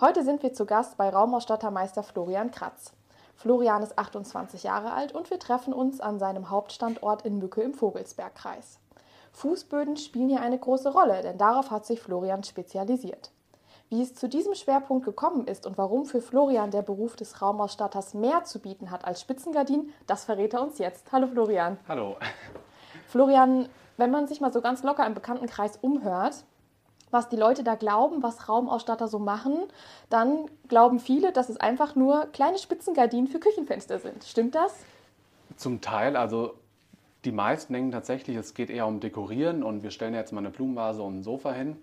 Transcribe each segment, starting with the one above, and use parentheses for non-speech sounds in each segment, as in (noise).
Heute sind wir zu Gast bei Raumausstattermeister Florian Kratz. Florian ist 28 Jahre alt und wir treffen uns an seinem Hauptstandort in Mücke im Vogelsbergkreis. Fußböden spielen hier eine große Rolle, denn darauf hat sich Florian spezialisiert. Wie es zu diesem Schwerpunkt gekommen ist und warum für Florian der Beruf des Raumausstatters mehr zu bieten hat als Spitzengardin, das verrät er uns jetzt. Hallo Florian. Hallo. Florian, wenn man sich mal so ganz locker im Bekanntenkreis umhört, was die Leute da glauben, was Raumausstatter so machen, dann glauben viele, dass es einfach nur kleine Spitzengardinen für Küchenfenster sind. Stimmt das? Zum Teil, also die meisten denken tatsächlich, es geht eher um Dekorieren und wir stellen jetzt mal eine Blumenvase und ein Sofa hin.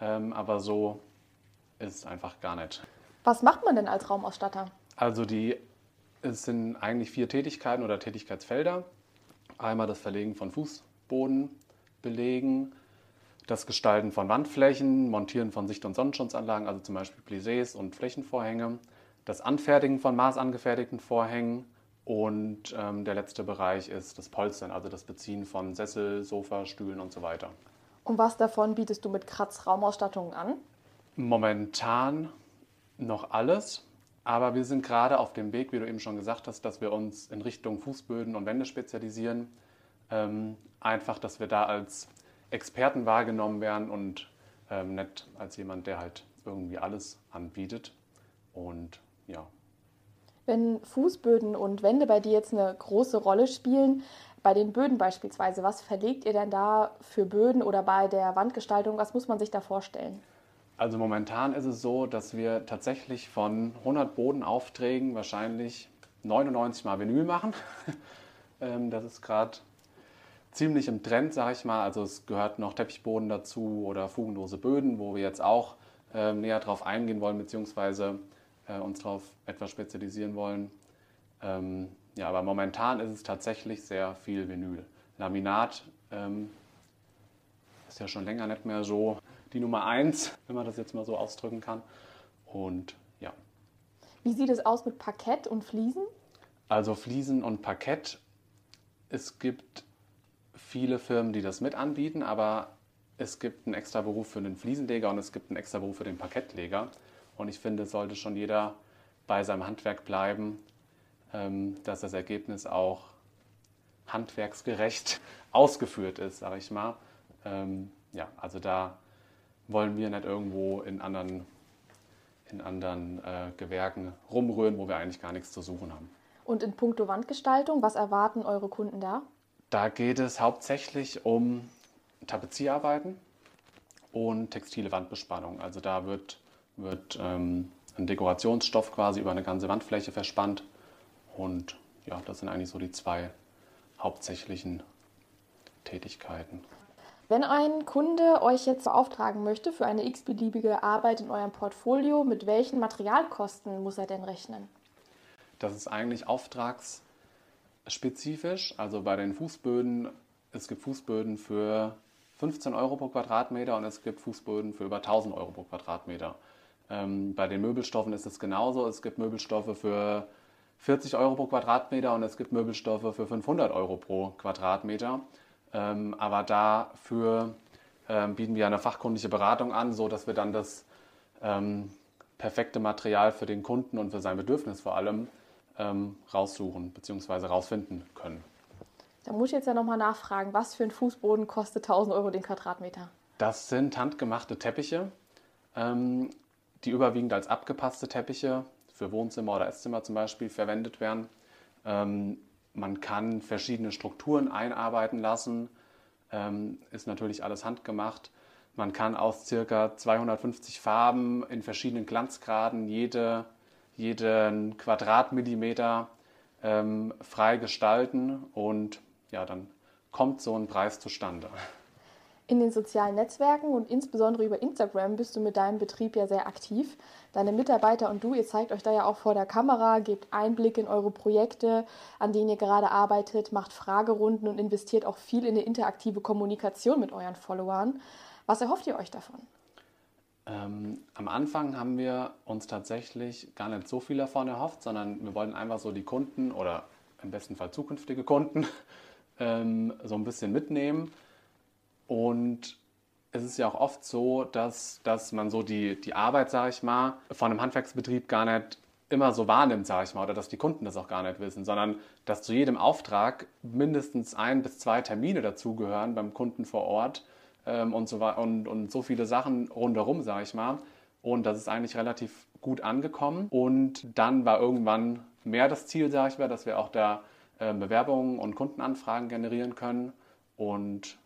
Ähm, aber so ist es einfach gar nicht. Was macht man denn als Raumausstatter? Also die, es sind eigentlich vier Tätigkeiten oder Tätigkeitsfelder. Einmal das Verlegen von Fußbodenbelegen, das Gestalten von Wandflächen, Montieren von Sicht- und Sonnenschutzanlagen, also zum Beispiel Plissés und Flächenvorhänge, das Anfertigen von maßangefertigten Vorhängen und ähm, der letzte Bereich ist das Polstern, also das Beziehen von Sessel, Sofa, Stühlen und so weiter. Und was davon bietest du mit Kratz Raumausstattungen an? Momentan noch alles, aber wir sind gerade auf dem Weg, wie du eben schon gesagt hast, dass wir uns in Richtung Fußböden und Wände spezialisieren. Ähm, einfach, dass wir da als Experten wahrgenommen werden und ähm, nicht als jemand, der halt irgendwie alles anbietet. Und ja. Wenn Fußböden und Wände bei dir jetzt eine große Rolle spielen, bei den Böden beispielsweise, was verlegt ihr denn da für Böden oder bei der Wandgestaltung, was muss man sich da vorstellen? Also momentan ist es so, dass wir tatsächlich von 100 Bodenaufträgen wahrscheinlich 99 mal Vinyl machen. (laughs) Ähm, das ist gerade ziemlich im Trend, sage ich mal. Also es gehört noch Teppichboden dazu oder fugenlose Böden, wo wir jetzt auch äh, näher drauf eingehen wollen, beziehungsweise äh, uns darauf etwas spezialisieren wollen. Ähm, ja, aber momentan ist es tatsächlich sehr viel Vinyl. Laminat ähm, ist ja schon länger nicht mehr so die Nummer eins, wenn man das jetzt mal so ausdrücken kann. Und ja. Wie sieht es aus mit Parkett und Fliesen? Also Fliesen und Parkett. Es gibt viele Firmen, die das mit anbieten, aber es gibt einen extra Beruf für den Fliesenleger und es gibt einen extra Beruf für den Parkettleger. Und ich finde, sollte schon jeder bei seinem Handwerk bleiben, ähm, dass das Ergebnis auch handwerksgerecht (laughs) ausgeführt ist, sage ich mal. Ähm, ja, also da wollen wir nicht irgendwo in anderen, in anderen äh, Gewerken rumrühren, wo wir eigentlich gar nichts zu suchen haben. Und in puncto Wandgestaltung, was erwarten eure Kunden da? Da geht es hauptsächlich um Tapezierarbeiten und textile Wandbespannung. Also da wird, wird ähm, ein Dekorationsstoff quasi über eine ganze Wandfläche verspannt. Und ja, das sind eigentlich so die zwei hauptsächlichen Tätigkeiten. Wenn ein Kunde euch jetzt beauftragen möchte für eine x-beliebige Arbeit in eurem Portfolio, mit welchen Materialkosten muss er denn rechnen? Das ist eigentlich auftragsspezifisch. Also bei den Fußböden, es gibt Fußböden für 15 Euro pro Quadratmeter und es gibt Fußböden für über 1000 Euro pro Quadratmeter. Ähm, bei den Möbelstoffen ist es genauso. Es gibt Möbelstoffe für 40 Euro pro Quadratmeter und es gibt Möbelstoffe für 500 Euro pro Quadratmeter. Ähm, aber dafür ähm, bieten wir eine fachkundige Beratung an, sodass wir dann das ähm, perfekte Material für den Kunden und für sein Bedürfnis vor allem ähm, raussuchen bzw. rausfinden können. Da muss ich jetzt ja nochmal nachfragen, was für ein Fußboden kostet 1000 Euro den Quadratmeter? Das sind handgemachte Teppiche, ähm, die überwiegend als abgepasste Teppiche für Wohnzimmer oder Esszimmer zum Beispiel verwendet werden. Ähm, man kann verschiedene Strukturen einarbeiten lassen, ähm, ist natürlich alles handgemacht. Man kann aus circa 250 Farben in verschiedenen Glanzgraden jede, jeden Quadratmillimeter ähm, frei gestalten und ja, dann kommt so ein Preis zustande. In den sozialen Netzwerken und insbesondere über Instagram bist du mit deinem Betrieb ja sehr aktiv. Deine Mitarbeiter und du, ihr zeigt euch da ja auch vor der Kamera, gebt Einblick in eure Projekte, an denen ihr gerade arbeitet, macht Fragerunden und investiert auch viel in eine interaktive Kommunikation mit euren Followern. Was erhofft ihr euch davon? Ähm, am Anfang haben wir uns tatsächlich gar nicht so viel davon erhofft, sondern wir wollten einfach so die Kunden oder im besten Fall zukünftige Kunden (laughs) ähm, so ein bisschen mitnehmen. Und es ist ja auch oft so, dass, dass man so die, die Arbeit, sage ich mal, von einem Handwerksbetrieb gar nicht immer so wahrnimmt, sage ich mal, oder dass die Kunden das auch gar nicht wissen, sondern dass zu jedem Auftrag mindestens ein bis zwei Termine dazugehören beim Kunden vor Ort ähm, und, so, und, und so viele Sachen rundherum, sage ich mal. Und das ist eigentlich relativ gut angekommen. Und dann war irgendwann mehr das Ziel, sage ich mal, dass wir auch da äh, Bewerbungen und Kundenanfragen generieren können. Und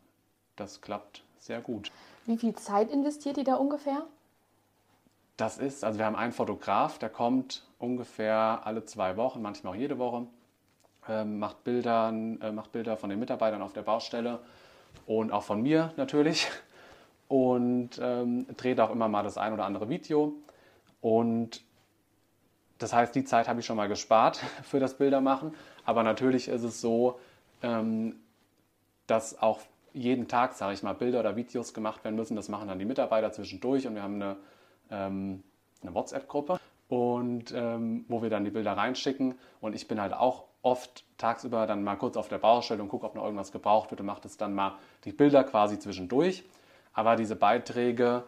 das klappt sehr gut. Wie viel Zeit investiert ihr da ungefähr? Das ist, also wir haben einen Fotograf, der kommt ungefähr alle zwei Wochen, manchmal auch jede Woche, äh, macht, Bilder, äh, macht Bilder von den Mitarbeitern auf der Baustelle und auch von mir natürlich und ähm, dreht auch immer mal das ein oder andere Video. Und das heißt, die Zeit habe ich schon mal gespart (laughs) für das Bildermachen. Aber natürlich ist es so, ähm, dass auch jeden Tag, sage ich mal, Bilder oder Videos gemacht werden müssen. Das machen dann die Mitarbeiter zwischendurch und wir haben eine, ähm, eine WhatsApp-Gruppe und ähm, wo wir dann die Bilder reinschicken. Und ich bin halt auch oft tagsüber dann mal kurz auf der Baustelle und gucke, ob noch irgendwas gebraucht wird und mache das dann mal die Bilder quasi zwischendurch. Aber diese Beiträge,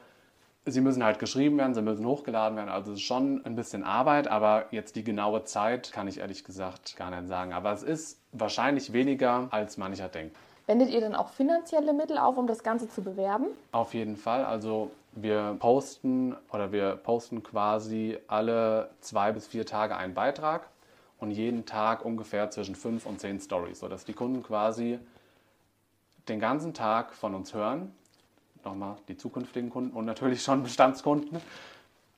sie müssen halt geschrieben werden, sie müssen hochgeladen werden. Also es ist schon ein bisschen Arbeit, aber jetzt die genaue Zeit kann ich ehrlich gesagt gar nicht sagen. Aber es ist wahrscheinlich weniger, als mancher denkt. Wendet ihr dann auch finanzielle Mittel auf, um das Ganze zu bewerben? Auf jeden Fall. Also wir posten oder wir posten quasi alle zwei bis vier Tage einen Beitrag und jeden Tag ungefähr zwischen fünf und zehn Stories, sodass die Kunden quasi den ganzen Tag von uns hören. Nochmal die zukünftigen Kunden und natürlich schon Bestandskunden,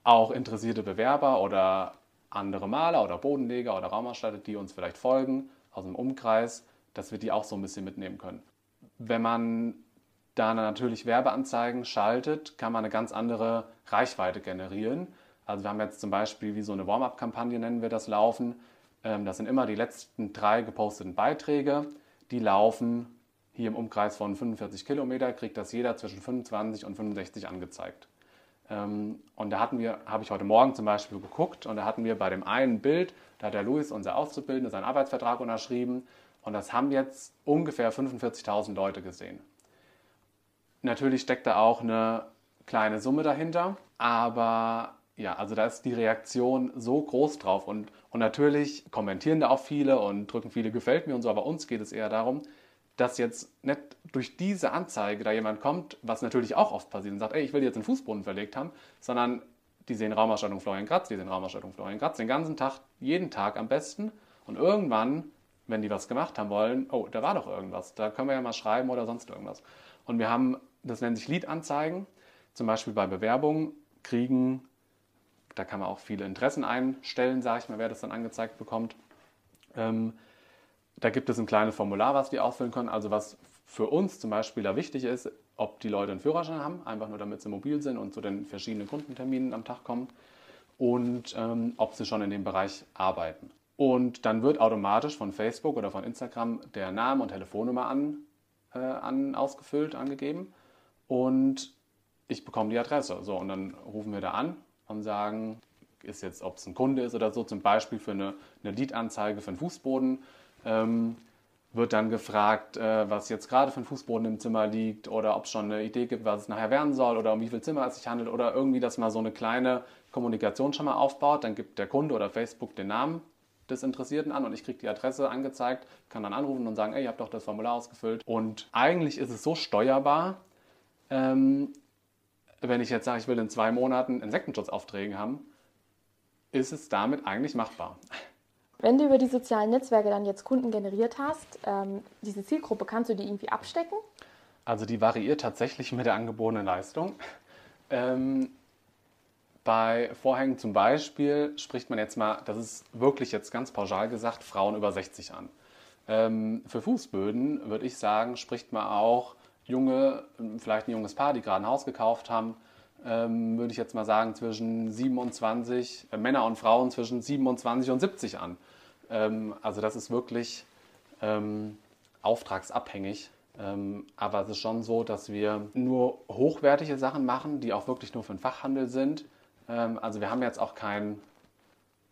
auch interessierte Bewerber oder andere Maler oder Bodenleger oder Raumausstatter, die uns vielleicht folgen aus dem Umkreis, dass wir die auch so ein bisschen mitnehmen können. Wenn man da natürlich Werbeanzeigen schaltet, kann man eine ganz andere Reichweite generieren. Also wir haben jetzt zum Beispiel wie so eine Warm-up-Kampagne nennen wir das laufen. Ähm, das sind immer die letzten drei geposteten Beiträge. Die laufen hier im Umkreis von 45 Kilometer, kriegt das jeder zwischen 25 und 65 angezeigt. Ähm, und da hatten wir, habe ich heute Morgen zum Beispiel geguckt, und da hatten wir bei dem einen Bild, da hat der Luis, unser Auszubildender, seinen Arbeitsvertrag unterschrieben. Und das haben jetzt ungefähr 45.000 Leute gesehen. Natürlich steckt da auch eine kleine Summe dahinter, aber ja, also da ist die Reaktion so groß drauf und, und natürlich kommentieren da auch viele und drücken viele gefällt mir und so, aber uns geht es eher darum, dass jetzt nicht durch diese Anzeige da jemand kommt, was natürlich auch oft passiert und sagt, ey, ich will jetzt einen Fußboden verlegt haben, sondern die sehen Raumausstattung Florian Kratz, die sehen Raumausstattung Florian Kratz den ganzen Tag, jeden Tag am besten und irgendwann, wenn die was gemacht haben wollen, oh, da war doch irgendwas, da können wir ja mal schreiben oder sonst irgendwas. Und wir haben, das nennt sich Lead-Anzeigen, zum Beispiel bei Bewerbungen kriegen da kann man auch viele Interessen einstellen, sage ich mal, wer das dann angezeigt bekommt. Ähm, da gibt es ein kleines Formular, was die ausfüllen können. Also was für uns zum Beispiel da wichtig ist, ob die Leute einen Führerschein haben, einfach nur damit sie mobil sind und zu den verschiedenen Kundenterminen am Tag kommen und ähm, ob sie schon in dem Bereich arbeiten. Und dann wird automatisch von Facebook oder von Instagram der Name und Telefonnummer an, äh, an ausgefüllt, angegeben und ich bekomme die Adresse. So, und dann rufen wir da an und sagen, ist jetzt, ob es ein Kunde ist oder so, zum Beispiel für eine, eine Lead-Anzeige für einen Fußboden, ähm, wird dann gefragt, äh, was jetzt gerade für ein Fußboden im Zimmer liegt oder ob es schon eine Idee gibt, was es nachher werden soll oder um wie viel Zimmer es sich handelt oder irgendwie, dass man so eine kleine Kommunikation schon mal aufbaut. Dann gibt der Kunde oder Facebook den Namen des Interessierten an und ich kriege die Adresse angezeigt, kann dann anrufen und sagen, ey, ihr habt doch das Formular ausgefüllt. Und eigentlich ist es so steuerbar, ähm, wenn ich jetzt sage, ich will in zwei Monaten Insektenschutzauftreten haben, ist es damit eigentlich machbar. Wenn du über die sozialen Netzwerke dann jetzt Kunden generiert hast, ähm, diese Zielgruppe, kannst du die irgendwie abstecken? Also die variiert tatsächlich mit der angebotenen Leistung. Ähm, bei Vorhängen zum Beispiel spricht man jetzt mal, das ist wirklich jetzt ganz pauschal gesagt, Frauen über 60 an. Ähm, für Fußböden würde ich sagen, spricht man auch junge, vielleicht ein junges Paar, die gerade ein Haus gekauft haben, ähm, würde ich jetzt mal sagen, zwischen 27, äh, Männer und Frauen zwischen 27 und 70 an. Ähm, also das ist wirklich ähm, auftragsabhängig. Ähm, aber es ist schon so, dass wir nur hochwertige Sachen machen, die auch wirklich nur für den Fachhandel sind. Ähm, also wir haben jetzt auch kein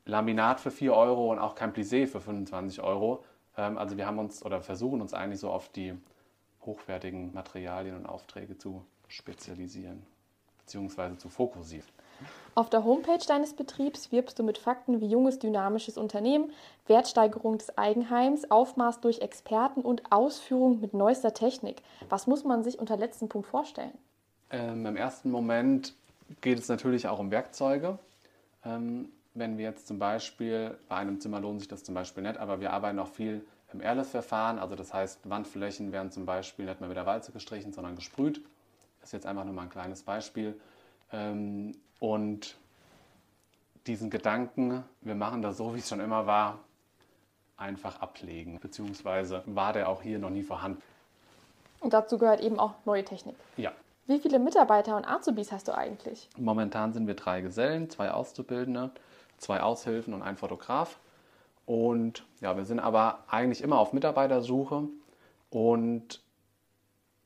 Laminat für 4 Euro und auch kein Plissé für 25 Euro. Ähm, also wir haben uns oder versuchen uns eigentlich so auf die hochwertigen Materialien und Aufträge zu spezialisieren bzw. zu fokussieren. Auf der Homepage deines Betriebs wirbst du mit Fakten wie junges, dynamisches Unternehmen, Wertsteigerung des Eigenheims, Aufmaß durch Experten und Ausführung mit neuester Technik. Was muss man sich unter letzten Punkt vorstellen? Ähm, Im ersten Moment geht es natürlich auch um Werkzeuge. Ähm, wenn wir jetzt zum Beispiel, bei einem Zimmer lohnt sich das zum Beispiel nicht, aber wir arbeiten auch viel im Airless-Verfahren. Also das heißt, Wandflächen werden zum Beispiel nicht mehr mit der Walze gestrichen, sondern gesprüht. Das ist jetzt einfach nur mal ein kleines Beispiel. Ähm, und diesen Gedanken, wir machen das so, wie es schon immer war, einfach ablegen. Beziehungsweise war der auch hier noch nie vorhanden. Und dazu gehört eben auch neue Technik. Ja. Wie viele Mitarbeiter und Azubis hast du eigentlich? Momentan sind wir drei Gesellen, zwei Auszubildende, zwei Aushilfen und ein Fotograf. Und ja, wir sind aber eigentlich immer auf Mitarbeitersuche. Und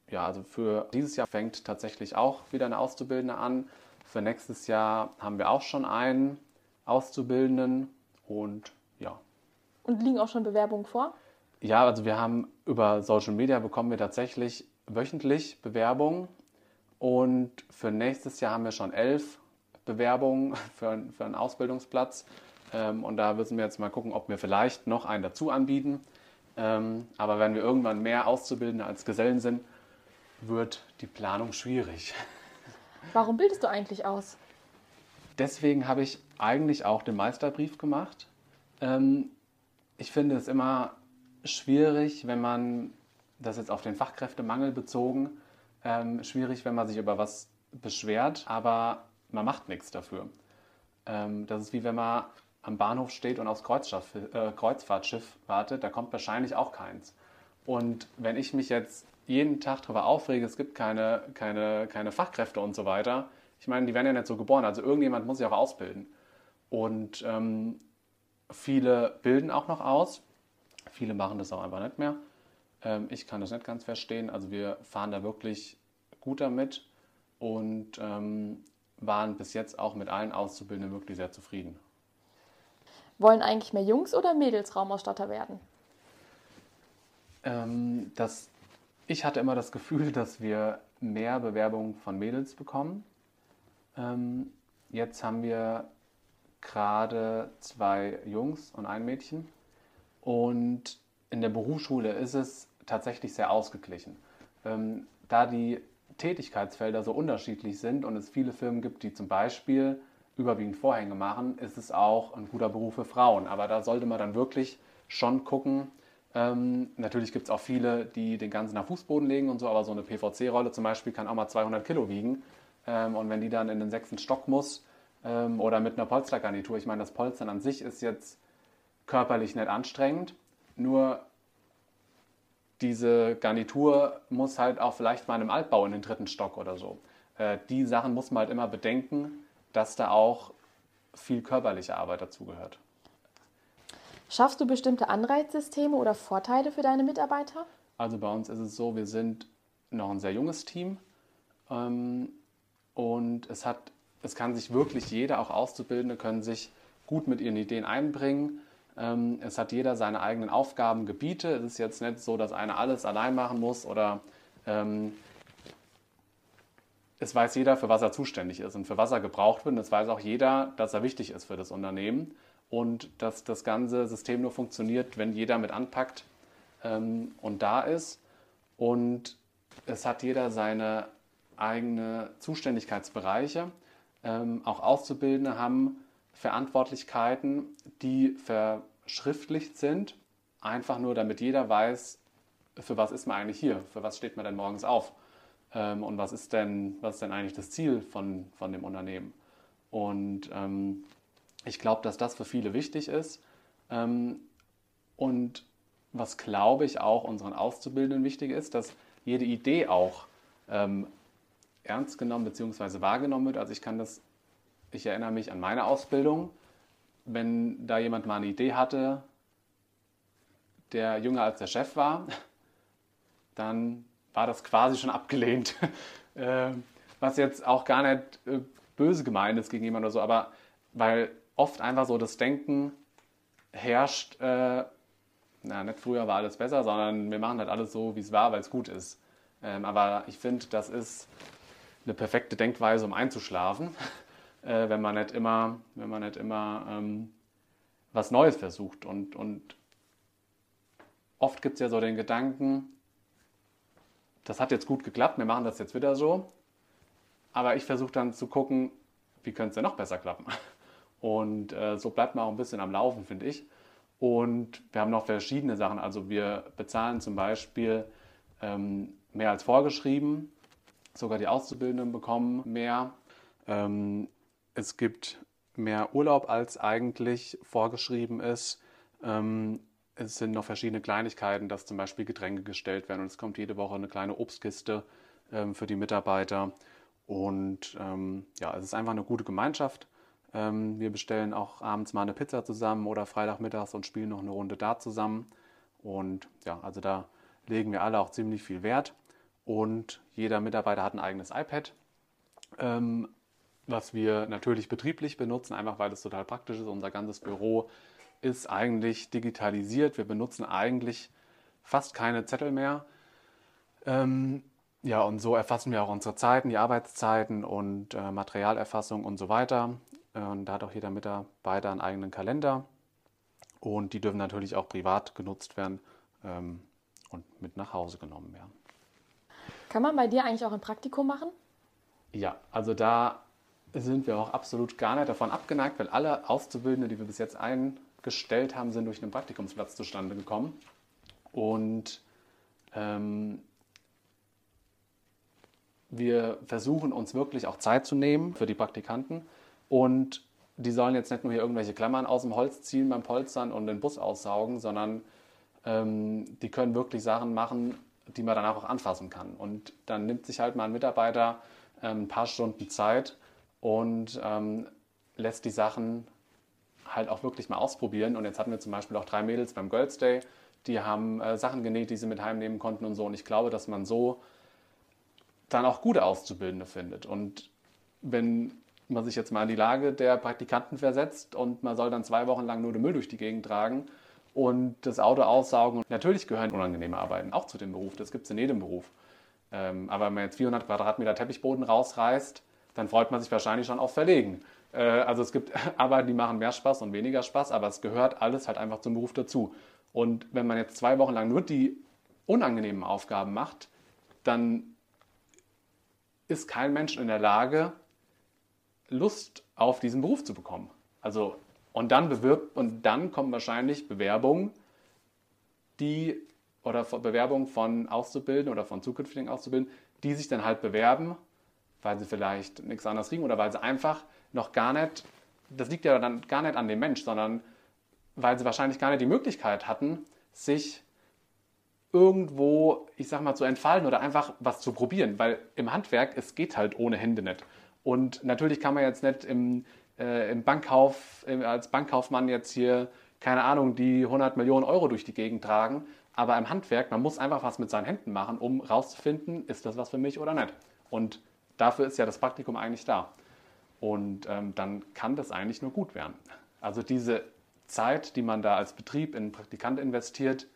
ja, also für dieses Jahr fängt tatsächlich auch wieder eine Auszubildende an. Für nächstes Jahr haben wir auch schon einen Auszubildenden und ja. Und liegen auch schon Bewerbungen vor? Ja, also wir haben über Social Media bekommen wir tatsächlich wöchentlich Bewerbungen und für nächstes Jahr haben wir schon elf Bewerbungen (laughs) für, für einen Ausbildungsplatz. Ähm, und da müssen wir jetzt mal gucken, ob wir vielleicht noch einen dazu anbieten. Ähm, aber wenn wir irgendwann mehr Auszubildende als Gesellen sind, wird die Planung schwierig. (laughs) Warum bildest du eigentlich aus? Deswegen habe ich eigentlich auch den Meisterbrief gemacht. Ähm, ich finde es immer schwierig, wenn man das jetzt auf den Fachkräftemangel bezogen, ähm, schwierig, wenn man sich über was beschwert, aber man macht nichts dafür. Ähm, das ist wie wenn man am Bahnhof steht und aufs äh, Kreuzfahrtschiff wartet, da kommt wahrscheinlich auch keins. Und wenn ich mich jetzt jeden Tag darüber aufrege, es gibt keine, keine, keine Fachkräfte und so weiter. Ich meine, die werden ja nicht so geboren, also irgendjemand muss sich auch ausbilden. Und ähm, viele bilden auch noch aus, viele machen das auch einfach nicht mehr. Ähm, ich kann das nicht ganz verstehen, also wir fahren da wirklich gut damit und ähm, waren bis jetzt auch mit allen Auszubildenden wirklich sehr zufrieden. Wollen eigentlich mehr Jungs oder Mädels Raumausstatter werden? Ähm, das ich hatte immer das Gefühl, dass wir mehr Bewerbungen von Mädels bekommen. Ähm, jetzt haben wir gerade zwei Jungs und ein Mädchen. Und in der Berufsschule ist es tatsächlich sehr ausgeglichen. Ähm, da die Tätigkeitsfelder so unterschiedlich sind und es viele Firmen gibt, die zum Beispiel überwiegend Vorhänge machen, ist es auch ein guter Beruf für Frauen. Aber da sollte man dann wirklich schon gucken, ähm, natürlich gibt es auch viele, die den ganzen nach Fußboden legen und so, aber so eine PVC-Rolle zum Beispiel kann auch mal 200 Kilo wiegen. Ähm, und wenn die dann in den sechsten Stock muss ähm, oder mit einer Polstergarnitur, ich meine, das Polstern an sich ist jetzt körperlich nicht anstrengend, nur diese Garnitur muss halt auch vielleicht mal in einem Altbau in den dritten Stock oder so. Äh, die Sachen muss man halt immer bedenken, dass da auch viel körperliche Arbeit dazugehört. Schaffst du bestimmte Anreizsysteme oder Vorteile für deine Mitarbeiter? Also bei uns ist es so, wir sind noch ein sehr junges Team ähm, und es, hat, es kann sich wirklich jeder, auch Auszubildende, können sich gut mit ihren Ideen einbringen. Ähm, es hat jeder seine eigenen Aufgabengebiete. Es ist jetzt nicht so, dass einer alles allein machen muss oder ähm, es weiß jeder, für was er zuständig ist und für was er gebraucht wird. Und es weiß auch jeder, dass er wichtig ist für das Unternehmen und dass das ganze System nur funktioniert, wenn jeder mit anpackt ähm, und da ist. Und es hat jeder seine eigene Zuständigkeitsbereiche. Ähm, auch Auszubildende haben Verantwortlichkeiten, die verschriftlicht sind, einfach nur damit jeder weiß, für was ist man eigentlich hier, für was steht man denn morgens auf ähm, und was ist, denn, was ist denn eigentlich das Ziel von, von dem Unternehmen. Und ähm, ich glaube, dass das für viele wichtig ist. Ähm, und was, glaube ich, auch unseren Auszubildenden wichtig ist, dass jede Idee auch ähm, ernst genommen bzw. wahrgenommen wird. Also ich kann das, ich erinnere mich an meine Ausbildung, wenn da jemand mal eine Idee hatte, der jünger als der Chef war, (laughs) dann war das quasi schon abgelehnt. (laughs) äh, was jetzt auch gar nicht äh, böse gemeint ist gegen jemanden oder so, aber weil oft einfach so das Denken herrscht, äh, na, nicht früher war alles besser, sondern wir machen halt alles so, wie es war, weil es gut ist. Ähm, aber ich finde, das ist eine perfekte Denkweise, um einzuschlafen, (laughs) äh, wenn man nicht immer, wenn man nicht immer ähm, was Neues versucht. Und, und oft gibt es ja so den Gedanken, das hat jetzt gut geklappt, wir machen das jetzt wieder so. Aber ich versuche dann zu gucken, wie könnte es denn noch besser klappen? (laughs) Und äh, so bleibt man auch ein bisschen am Laufen, finde ich. Und wir haben noch verschiedene Sachen. Also wir bezahlen zum Beispiel ähm, mehr als vorgeschrieben. Sogar die Auszubildenden bekommen mehr. Ähm, es gibt mehr Urlaub, als eigentlich vorgeschrieben ist. Ähm, es sind noch verschiedene Kleinigkeiten, dass zum Beispiel Getränke gestellt werden und es kommt jede Woche eine kleine Obstkiste ähm, für die Mitarbeiter. Und ähm, ja, es ist einfach eine gute Gemeinschaft. Ähm, wir bestellen auch abends mal eine Pizza zusammen oder Freitagmittags und spielen noch eine Runde da zusammen. Und ja, also da legen wir alle auch ziemlich viel Wert. Und jeder Mitarbeiter hat ein eigenes iPad, ähm, was wir natürlich betrieblich benutzen, einfach weil es total praktisch ist. Unser ganzes Büro ist eigentlich digitalisiert. Wir benutzen eigentlich fast keine Zettel mehr. Ähm, ja, und so erfassen wir auch unsere Zeiten, die Arbeitszeiten und äh, Materialerfassung und so weiter. Und da hat auch jeder Mitarbeiter einen eigenen Kalender. Und die dürfen natürlich auch privat genutzt werden ähm, und mit nach Hause genommen werden. Kann man bei dir eigentlich auch ein Praktikum machen? Ja, also da sind wir auch absolut gar nicht davon abgeneigt, weil alle Auszubildende, die wir bis jetzt eingestellt haben, sind durch einen Praktikumsplatz zustande gekommen. Und ähm, wir versuchen uns wirklich auch Zeit zu nehmen für die Praktikanten und die sollen jetzt nicht nur hier irgendwelche Klammern aus dem Holz ziehen beim Polstern und den Bus aussaugen, sondern ähm, die können wirklich Sachen machen, die man danach auch anfassen kann. Und dann nimmt sich halt mal ein Mitarbeiter ähm, ein paar Stunden Zeit und ähm, lässt die Sachen halt auch wirklich mal ausprobieren. Und jetzt hatten wir zum Beispiel auch drei Mädels beim Girls Day, die haben äh, Sachen genäht, die sie mit heimnehmen konnten und so. Und ich glaube, dass man so dann auch gute Auszubildende findet. Und wenn man sich jetzt mal in die Lage der Praktikanten versetzt und man soll dann zwei Wochen lang nur den Müll durch die Gegend tragen und das Auto aussaugen. Natürlich gehören unangenehme Arbeiten auch zu dem Beruf, das gibt es in jedem Beruf. Ähm, aber wenn man jetzt 400 Quadratmeter Teppichboden rausreißt, dann freut man sich wahrscheinlich schon auf Verlegen. Äh, also es gibt (laughs) Arbeiten, die machen mehr Spaß und weniger Spaß, aber es gehört alles halt einfach zum Beruf dazu. Und wenn man jetzt zwei Wochen lang nur die unangenehmen Aufgaben macht, dann ist kein Mensch in der Lage, Lust auf diesen Beruf zu bekommen. Also, und dann bewirbt, und dann kommen wahrscheinlich Bewerbungen, die, oder Bewerbungen von Auszubildenden oder von zukünftigen Auszubildenden, die sich dann halt bewerben, weil sie vielleicht nichts anderes kriegen oder weil sie einfach noch gar nicht, das liegt ja dann gar nicht an dem Mensch, sondern weil sie wahrscheinlich gar nicht die Möglichkeit hatten, sich irgendwo, ich sag mal, zu entfalten oder einfach was zu probieren, weil im Handwerk, es geht halt ohne Hände nicht. Und natürlich kann man jetzt nicht im, äh, im Bankkauf, als Bankkaufmann jetzt hier, keine Ahnung, die 100 Millionen Euro durch die Gegend tragen, aber im Handwerk, man muss einfach was mit seinen Händen machen, um rauszufinden, ist das was für mich oder nicht. Und dafür ist ja das Praktikum eigentlich da. Und ähm, dann kann das eigentlich nur gut werden. Also diese Zeit, die man da als Betrieb in einen Praktikant investiert,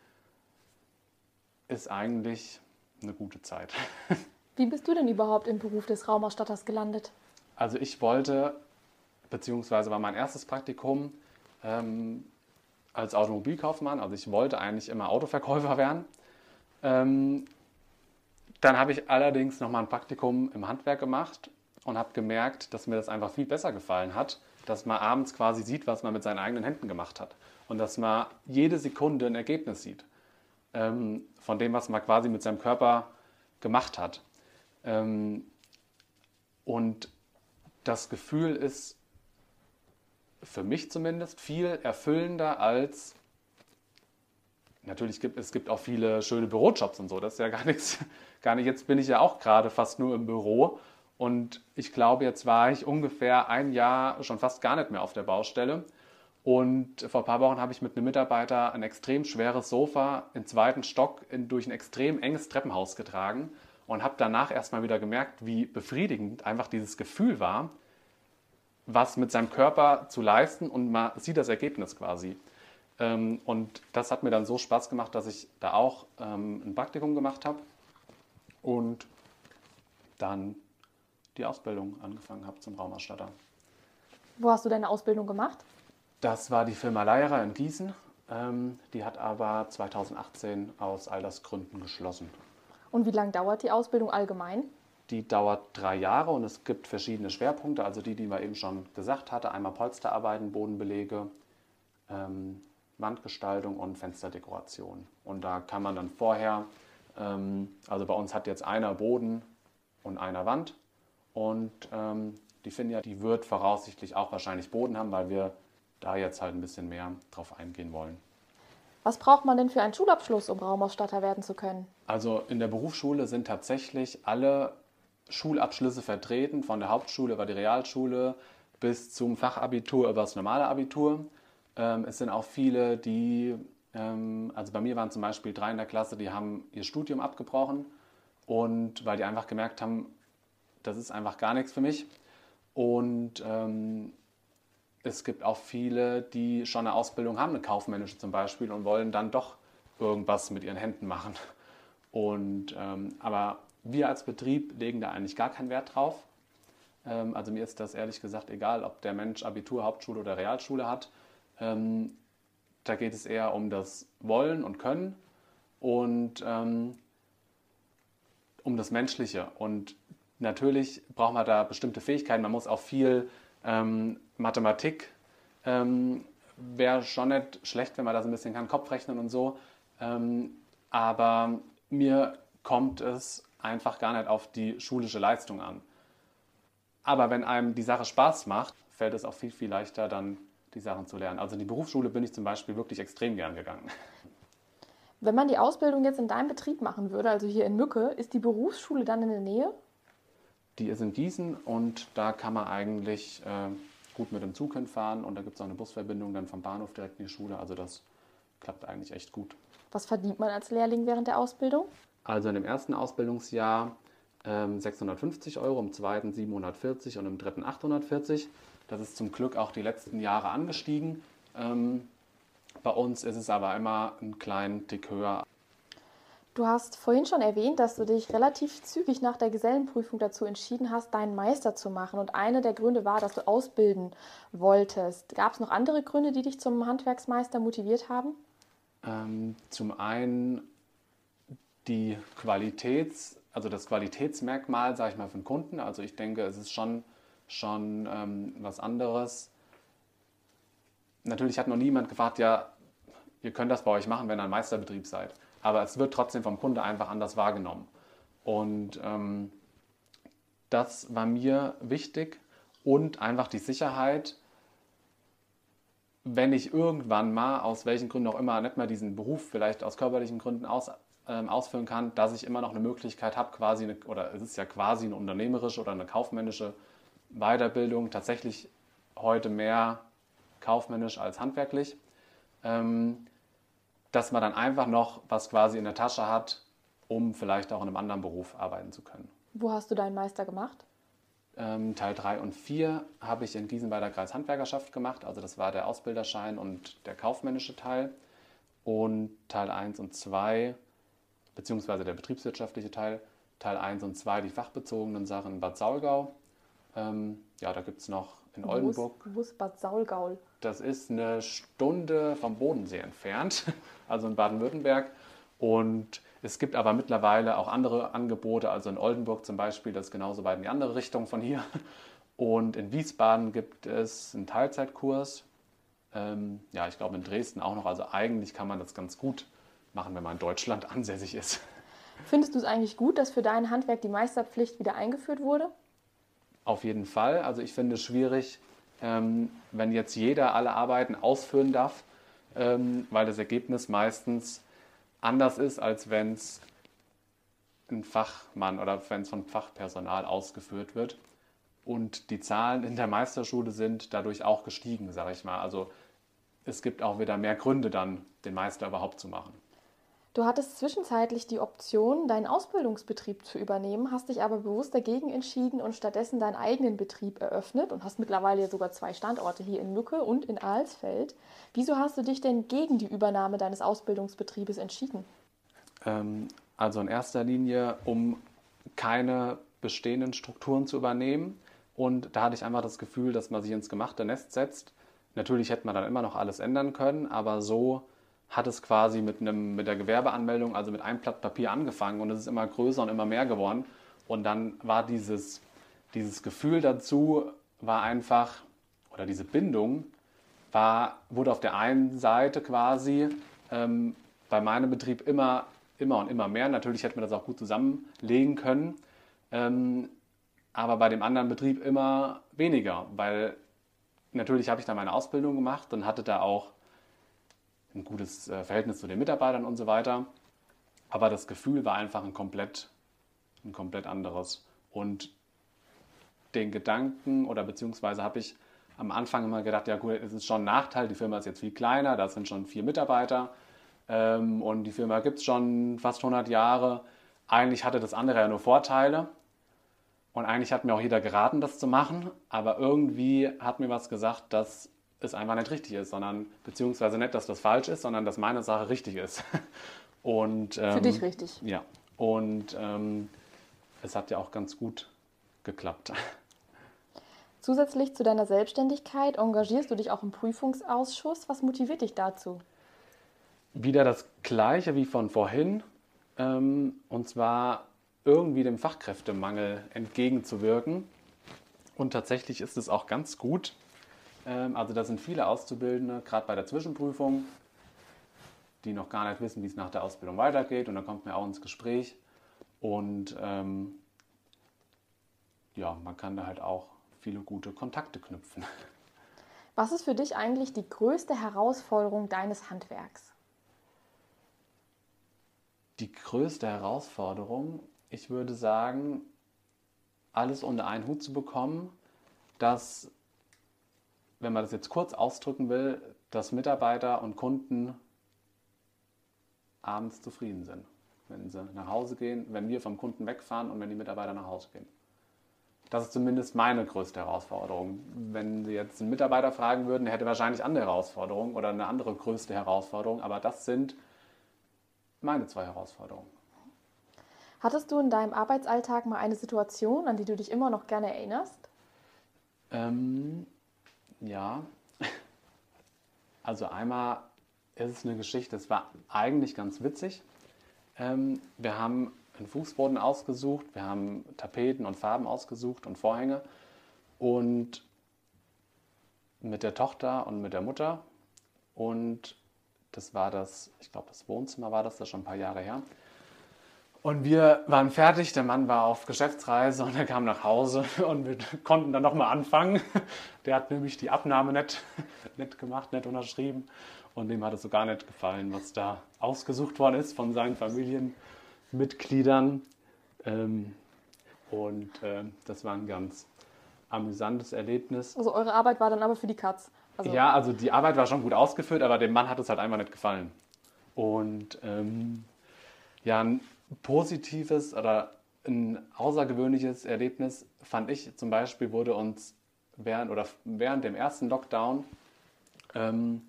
ist eigentlich eine gute Zeit. (laughs) Wie bist du denn überhaupt im Beruf des Raumausstatters gelandet? Also ich wollte, beziehungsweise war mein erstes Praktikum ähm, als Automobilkaufmann, also ich wollte eigentlich immer Autoverkäufer werden. Ähm, dann habe ich allerdings nochmal ein Praktikum im Handwerk gemacht und habe gemerkt, dass mir das einfach viel besser gefallen hat, dass man abends quasi sieht, was man mit seinen eigenen Händen gemacht hat und dass man jede Sekunde ein Ergebnis sieht ähm, von dem, was man quasi mit seinem Körper gemacht hat. Ähm, und das Gefühl ist für mich zumindest viel erfüllender als natürlich gibt es gibt auch viele schöne Bürojobs und so. Das ist ja gar nichts, (laughs) gar nicht. Jetzt bin ich ja auch gerade fast nur im Büro und ich glaube, jetzt war ich ungefähr ein Jahr schon fast gar nicht mehr auf der Baustelle. Und vor ein paar Wochen habe ich mit einem Mitarbeiter ein extrem schweres Sofa im zweiten Stock in, durch ein extrem enges Treppenhaus getragen und habe danach erstmal wieder gemerkt, wie befriedigend einfach dieses Gefühl war, was mit seinem Körper zu leisten und man sieht das Ergebnis quasi. Ähm, und das hat mir dann so Spaß gemacht, dass ich da auch ähm, ein Praktikum gemacht habe und dann die Ausbildung angefangen habe zum Raumausstatter. Wo hast du deine Ausbildung gemacht? Das war die Firma Leierer in Gießen. Ähm, die hat aber 2018 aus Altersgründen geschlossen. Und wie lange dauert die Ausbildung allgemein? Die dauert drei Jahre und es gibt verschiedene Schwerpunkte, also die, die man eben schon gesagt hatte. Einmal Polsterarbeiten, Bodenbelege, ähm, Wandgestaltung und Fensterdekoration. Und da kann man dann vorher, ähm, also bei uns hat jetzt einer Boden und einer Wand. Und ähm, die Finja, die wird voraussichtlich auch wahrscheinlich Boden haben, weil wir da jetzt halt ein bisschen mehr drauf eingehen wollen. Was braucht man denn für einen Schulabschluss, um Raumausstatter werden zu können? Also in der Berufsschule sind tatsächlich alle Schulabschlüsse vertreten, von der Hauptschule über die Realschule bis zum Fachabitur über das normale Abitur. Ähm, es sind auch viele, die, ähm, also bei mir waren zum Beispiel drei in der Klasse, die haben ihr Studium abgebrochen und weil die einfach gemerkt haben, das ist einfach gar nichts für mich. Und ähm, es gibt auch viele, die schon eine Ausbildung haben, eine kaufmännische zum Beispiel, und wollen dann doch irgendwas mit ihren Händen machen. Und, ähm, aber wir als Betrieb legen da eigentlich gar keinen Wert drauf. Ähm, also mir ist das ehrlich gesagt egal, ob der Mensch Abitur, Hauptschule oder Realschule hat. Ähm, da geht es eher um das Wollen und Können und ähm, um das Menschliche. Und natürlich braucht man da bestimmte Fähigkeiten. Man muss auch viel ähm, Mathematik ähm, wäre schon nicht schlecht, wenn man das ein bisschen kann, Kopfrechnen und so. Ähm, aber mir kommt es einfach gar nicht auf die schulische Leistung an. Aber wenn einem die Sache Spaß macht, fällt es auch viel, viel leichter, dann die Sachen zu lernen. Also in die Berufsschule bin ich zum Beispiel wirklich extrem gern gegangen. Wenn man die Ausbildung jetzt in deinem Betrieb machen würde, also hier in Mücke, ist die Berufsschule dann in der Nähe? Die ist in Gießen und da kann man eigentlich äh, gut mit dem Zug hinfahren und da gibt es auch eine Busverbindung dann vom Bahnhof direkt in die Schule. Also das klappt eigentlich echt gut. Was verdient man als Lehrling während der Ausbildung? Also in dem ersten Ausbildungsjahr ähm, 650 Euro, im zweiten 740 und im dritten 840. Das ist zum Glück auch die letzten Jahre angestiegen. Ähm, bei uns ist es aber immer einen kleinen Tick höher. Du hast vorhin schon erwähnt, dass du dich relativ zügig nach der Gesellenprüfung dazu entschieden hast, deinen Meister zu machen. Und einer der Gründe war, dass du ausbilden wolltest. Gab es noch andere Gründe, die dich zum Handwerksmeister motiviert haben? Ähm, zum einen die Qualitäts, also das Qualitätsmerkmal, sage ich mal, für den Kunden. Also ich denke, es ist schon, schon ähm, was anderes. Natürlich hat noch niemand gefragt, ja, ihr könnt das bei euch machen, wenn ihr ein Meisterbetrieb seid aber es wird trotzdem vom Kunde einfach anders wahrgenommen. Und ähm, das war mir wichtig und einfach die Sicherheit, wenn ich irgendwann mal, aus welchen Gründen auch immer, nicht mehr diesen Beruf vielleicht aus körperlichen Gründen aus, ähm, ausführen kann, dass ich immer noch eine Möglichkeit habe, quasi, eine, oder es ist ja quasi eine unternehmerische oder eine kaufmännische Weiterbildung, tatsächlich heute mehr kaufmännisch als handwerklich. Ähm, dass man dann einfach noch was quasi in der Tasche hat, um vielleicht auch in einem anderen Beruf arbeiten zu können. Wo hast du deinen Meister gemacht? Ähm, Teil 3 und 4 habe ich in Gießen bei der Kreishandwerkerschaft gemacht. Also das war der Ausbilderschein und der kaufmännische Teil. Und Teil 1 und 2, beziehungsweise der betriebswirtschaftliche Teil, Teil 1 und 2 die fachbezogenen Sachen in Bad Saulgau. Ähm, ja, da gibt es noch in Oldenburg. Wo ist Bad Saulgau? Das ist eine Stunde vom Bodensee entfernt, (laughs) also in Baden-Württemberg. Und es gibt aber mittlerweile auch andere Angebote, also in Oldenburg zum Beispiel, das ist genauso weit in die andere Richtung von hier. Und in Wiesbaden gibt es einen Teilzeitkurs. Ähm, ja, ich glaube in Dresden auch noch. Also eigentlich kann man das ganz gut machen, wenn man in Deutschland (laughs) ansässig ist. Findest du es eigentlich gut, dass für dein Handwerk die Meisterpflicht wieder eingeführt wurde? Auf jeden Fall. Also ich finde es schwierig, ähm, wenn jetzt jeder alle Arbeiten ausführen darf, ähm, weil das Ergebnis meistens anders ist, als wenn es ein Fachmann oder wenn es von Fachpersonal ausgeführt wird. Und die Zahlen in der Meisterschule sind dadurch auch gestiegen, sage ich mal. Also es gibt auch wieder mehr Gründe dann, den Meister überhaupt zu machen. Du hattest zwischenzeitlich die Option, deinen Ausbildungsbetrieb zu übernehmen, hast dich aber bewusst dagegen entschieden und stattdessen deinen eigenen Betrieb eröffnet und hast mittlerweile sogar zwei Standorte hier in Mücke und in Alsfeld. Wieso hast du dich denn gegen die Übernahme deines Ausbildungsbetriebes entschieden? Ähm, also in erster Linie, um keine bestehenden Strukturen zu übernehmen. Und da hatte ich einfach das Gefühl, dass man sich ins gemachte Nest setzt. Natürlich hätte man dann immer noch alles ändern können, aber so hat es quasi mit, einem, mit der Gewerbeanmeldung, also mit einem Blatt Papier angefangen und es ist immer größer und immer mehr geworden. Und dann war dieses, dieses Gefühl dazu, war einfach, oder diese Bindung, war, wurde auf der einen Seite quasi ähm, bei meinem Betrieb immer, immer und immer mehr. Natürlich hätte man das auch gut zusammenlegen können. Ähm, aber bei dem anderen Betrieb immer weniger, weil natürlich habe ich da meine Ausbildung gemacht und hatte da auch ein gutes äh, Verhältnis zu den Mitarbeitern und so weiter. Aber das Gefühl war einfach ein komplett, ein komplett anderes. Und den Gedanken oder beziehungsweise habe ich am Anfang immer gedacht, ja gut, es ist schon ein Nachteil, die Firma ist jetzt viel kleiner, da sind schon vier Mitarbeiter ähm, und die Firma gibt es schon fast 100 Jahre. Eigentlich hatte das andere ja nur Vorteile und eigentlich hat mir auch jeder geraten, das zu machen, aber irgendwie hat mir was gesagt, dass es einfach nicht richtig ist, sondern beziehungsweise nicht, dass das falsch ist, sondern dass meine Sache richtig ist. (laughs) Und, ähm, Für dich richtig. Ja. Und ähm, es hat ja auch ganz gut geklappt. (laughs) Zusätzlich zu deiner Selbstständigkeit engagierst du dich auch im Prüfungsausschuss. Was motiviert dich dazu? Wieder das Gleiche wie von vorhin. Ähm, und zwar irgendwie dem Fachkräftemangel entgegenzuwirken. Und tatsächlich ist es auch ganz gut. Ähm, also da sind viele Auszubildende, gerade bei der Zwischenprüfung, die noch gar nicht wissen, wie es nach der Ausbildung weitergeht. Und dann kommt man auch ins Gespräch. Und ähm, ja, man kann da halt auch viele gute Kontakte knüpfen. Was ist für dich eigentlich die größte Herausforderung deines Handwerks? Die größte Herausforderung, ich würde sagen, alles unter einen Hut zu bekommen, dass, wenn man das jetzt kurz ausdrücken will, dass Mitarbeiter und Kunden abends zufrieden sind, wenn sie nach Hause gehen, wenn wir vom Kunden wegfahren und wenn die Mitarbeiter nach Hause gehen. Das ist zumindest meine größte Herausforderung. Wenn Sie jetzt einen Mitarbeiter fragen würden, der hätte wahrscheinlich andere Herausforderungen oder eine andere größte Herausforderung, aber das sind meine zwei Herausforderungen. Hattest du in deinem Arbeitsalltag mal eine Situation, an die du dich immer noch gerne erinnerst? Ähm, ja. Also einmal ist es eine Geschichte, es war eigentlich ganz witzig. Ähm, wir haben einen Fußboden ausgesucht, wir haben Tapeten und Farben ausgesucht und Vorhänge und mit der Tochter und mit der Mutter und das war das, ich glaube das Wohnzimmer war das, das ist schon ein paar Jahre her. Und wir waren fertig, der Mann war auf Geschäftsreise und er kam nach Hause (laughs) und wir konnten dann nochmal anfangen. Der hat nämlich die Abnahme nicht, (laughs) nicht gemacht, nicht unterschrieben und dem hat es so gar nicht gefallen, was da ausgesucht worden ist von seinen Familien. Mitgliedern. Ähm, und äh, das war ein ganz amüsantes Erlebnis. Also eure Arbeit war dann aber für die Katz. Also ja, also die Arbeit war schon gut ausgeführt, aber dem Mann hat es halt einfach nicht gefallen. Und ähm, ja, positives oder ein außergewöhnliches Erlebnis fand ich zum Beispiel, wurde uns während, oder während dem ersten Lockdown ähm,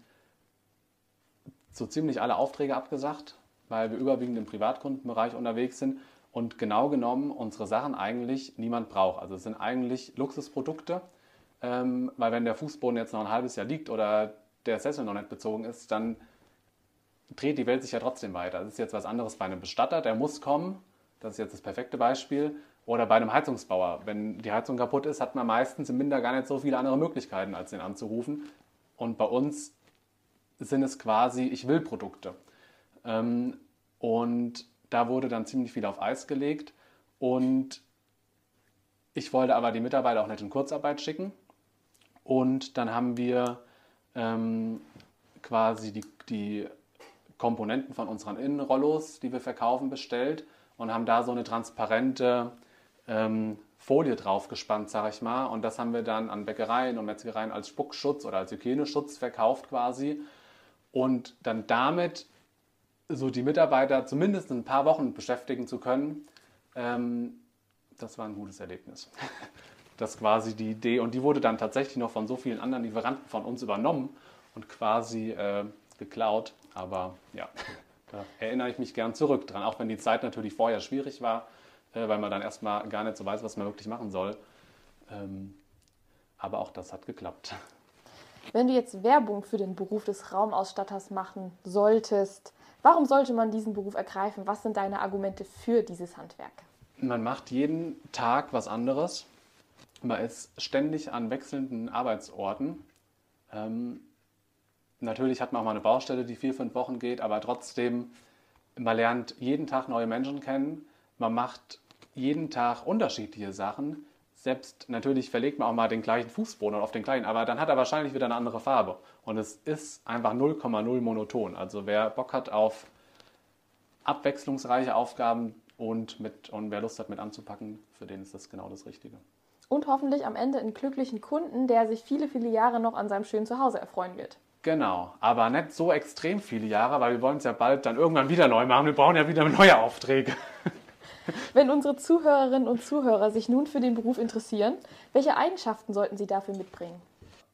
so ziemlich alle Aufträge abgesagt weil wir überwiegend im Privatkundenbereich unterwegs sind und genau genommen unsere Sachen eigentlich niemand braucht. Also es sind eigentlich Luxusprodukte, ähm, weil wenn der Fußboden jetzt noch ein halbes Jahr liegt oder der Sessel noch nicht bezogen ist, dann dreht die Welt sich ja trotzdem weiter. Das ist jetzt was anderes bei einem Bestatter, der muss kommen. Das ist jetzt das perfekte Beispiel. Oder bei einem Heizungsbauer. Wenn die Heizung kaputt ist, hat man meistens im Winter gar nicht so viele andere Möglichkeiten, als den anzurufen. Und bei uns sind es quasi Ich will Produkte. Ähm, und da wurde dann ziemlich viel auf Eis gelegt. Und ich wollte aber die Mitarbeiter auch nicht in Kurzarbeit schicken. Und dann haben wir ähm, quasi die, die Komponenten von unseren Innenrollos, die wir verkaufen, bestellt und haben da so eine transparente ähm, Folie drauf gespannt, sage ich mal. Und das haben wir dann an Bäckereien und Metzgereien als Spuckschutz oder als Hygieneschutz verkauft quasi. Und dann damit so die Mitarbeiter zumindest ein paar Wochen beschäftigen zu können, ähm, das war ein gutes Erlebnis. (laughs) Das quasi die Idee und die wurde dann tatsächlich noch von so vielen anderen Lieferanten von uns übernommen und quasi äh, geklaut. Aber ja, da erinnere ich mich gern zurück dran, auch wenn die Zeit natürlich vorher schwierig war. äh, weil man dann erstmal gar nicht so weiß, was man wirklich machen soll. Ähm, aber auch das hat geklappt. Wenn du jetzt Werbung für den Beruf des Raumausstatters machen solltest, warum sollte man diesen Beruf ergreifen? Was sind deine Argumente für dieses Handwerk? Man macht jeden Tag was anderes. Man ist ständig an wechselnden Arbeitsorten. Natürlich hat man auch mal eine Baustelle, die vier, fünf Wochen geht, aber trotzdem, man lernt jeden Tag neue Menschen kennen. Man macht jeden Tag unterschiedliche Sachen. Selbst natürlich verlegt man auch mal den gleichen Fußboden auf den gleichen, aber dann hat er wahrscheinlich wieder eine andere Farbe. Und es ist einfach 0,0 monoton. Also wer Bock hat auf abwechslungsreiche Aufgaben und, mit, und wer Lust hat mit anzupacken, für den ist das genau das Richtige. Und hoffentlich am Ende einen glücklichen Kunden, der sich viele, viele Jahre noch an seinem schönen Zuhause erfreuen wird. Genau, aber nicht so extrem viele Jahre, weil wir wollen es ja bald dann irgendwann wieder neu machen. Wir brauchen ja wieder neue Aufträge. (laughs) Wenn unsere Zuhörerinnen und Zuhörer sich nun für den Beruf interessieren, welche Eigenschaften sollten sie dafür mitbringen?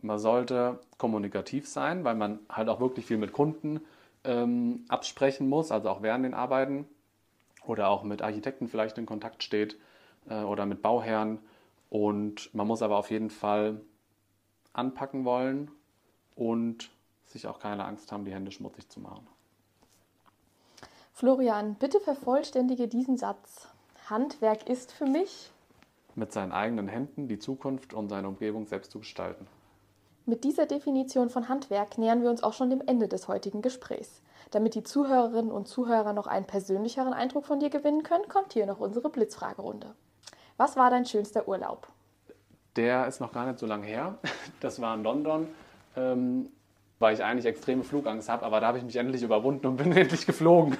Man sollte kommunikativ sein, weil man halt auch wirklich viel mit Kunden ähm, absprechen muss, also auch während den Arbeiten oder auch mit Architekten vielleicht in Kontakt steht äh, oder mit Bauherren. Und man muss aber auf jeden Fall anpacken wollen und sich auch keine Angst haben, die Hände schmutzig zu machen. Florian, bitte vervollständige diesen Satz. Handwerk ist für mich mit seinen eigenen Händen die Zukunft und seine Umgebung selbst zu gestalten. Mit dieser Definition von Handwerk nähern wir uns auch schon dem Ende des heutigen Gesprächs. Damit die Zuhörerinnen und Zuhörer noch einen persönlicheren Eindruck von dir gewinnen können, kommt hier noch unsere Blitzfragerunde. Was war dein schönster Urlaub? Der ist noch gar nicht so lange her. (laughs) Das war in London. Ähm, weil ich eigentlich extreme Flugangst habe, aber da habe ich mich endlich überwunden und bin (laughs) endlich geflogen.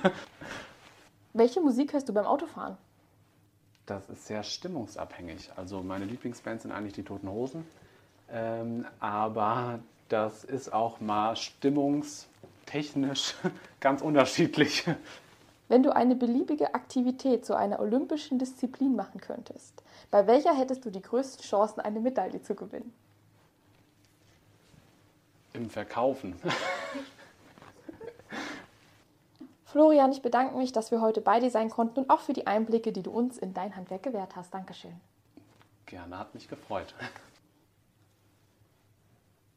Welche Musik hörst du beim Autofahren? Das ist sehr stimmungsabhängig. Also meine Lieblingsbands sind eigentlich die Toten Hosen, ähm, aber das ist auch mal stimmungstechnisch (laughs) ganz unterschiedlich. Wenn du eine beliebige Aktivität zu einer olympischen Disziplin machen könntest, bei welcher hättest du die größten Chancen, eine Medaille zu gewinnen? Im Verkaufen. Florian, ich bedanke mich, dass wir heute bei dir sein konnten und auch für die Einblicke, die du uns in dein Handwerk gewährt hast. Dankeschön. Gerne, hat mich gefreut.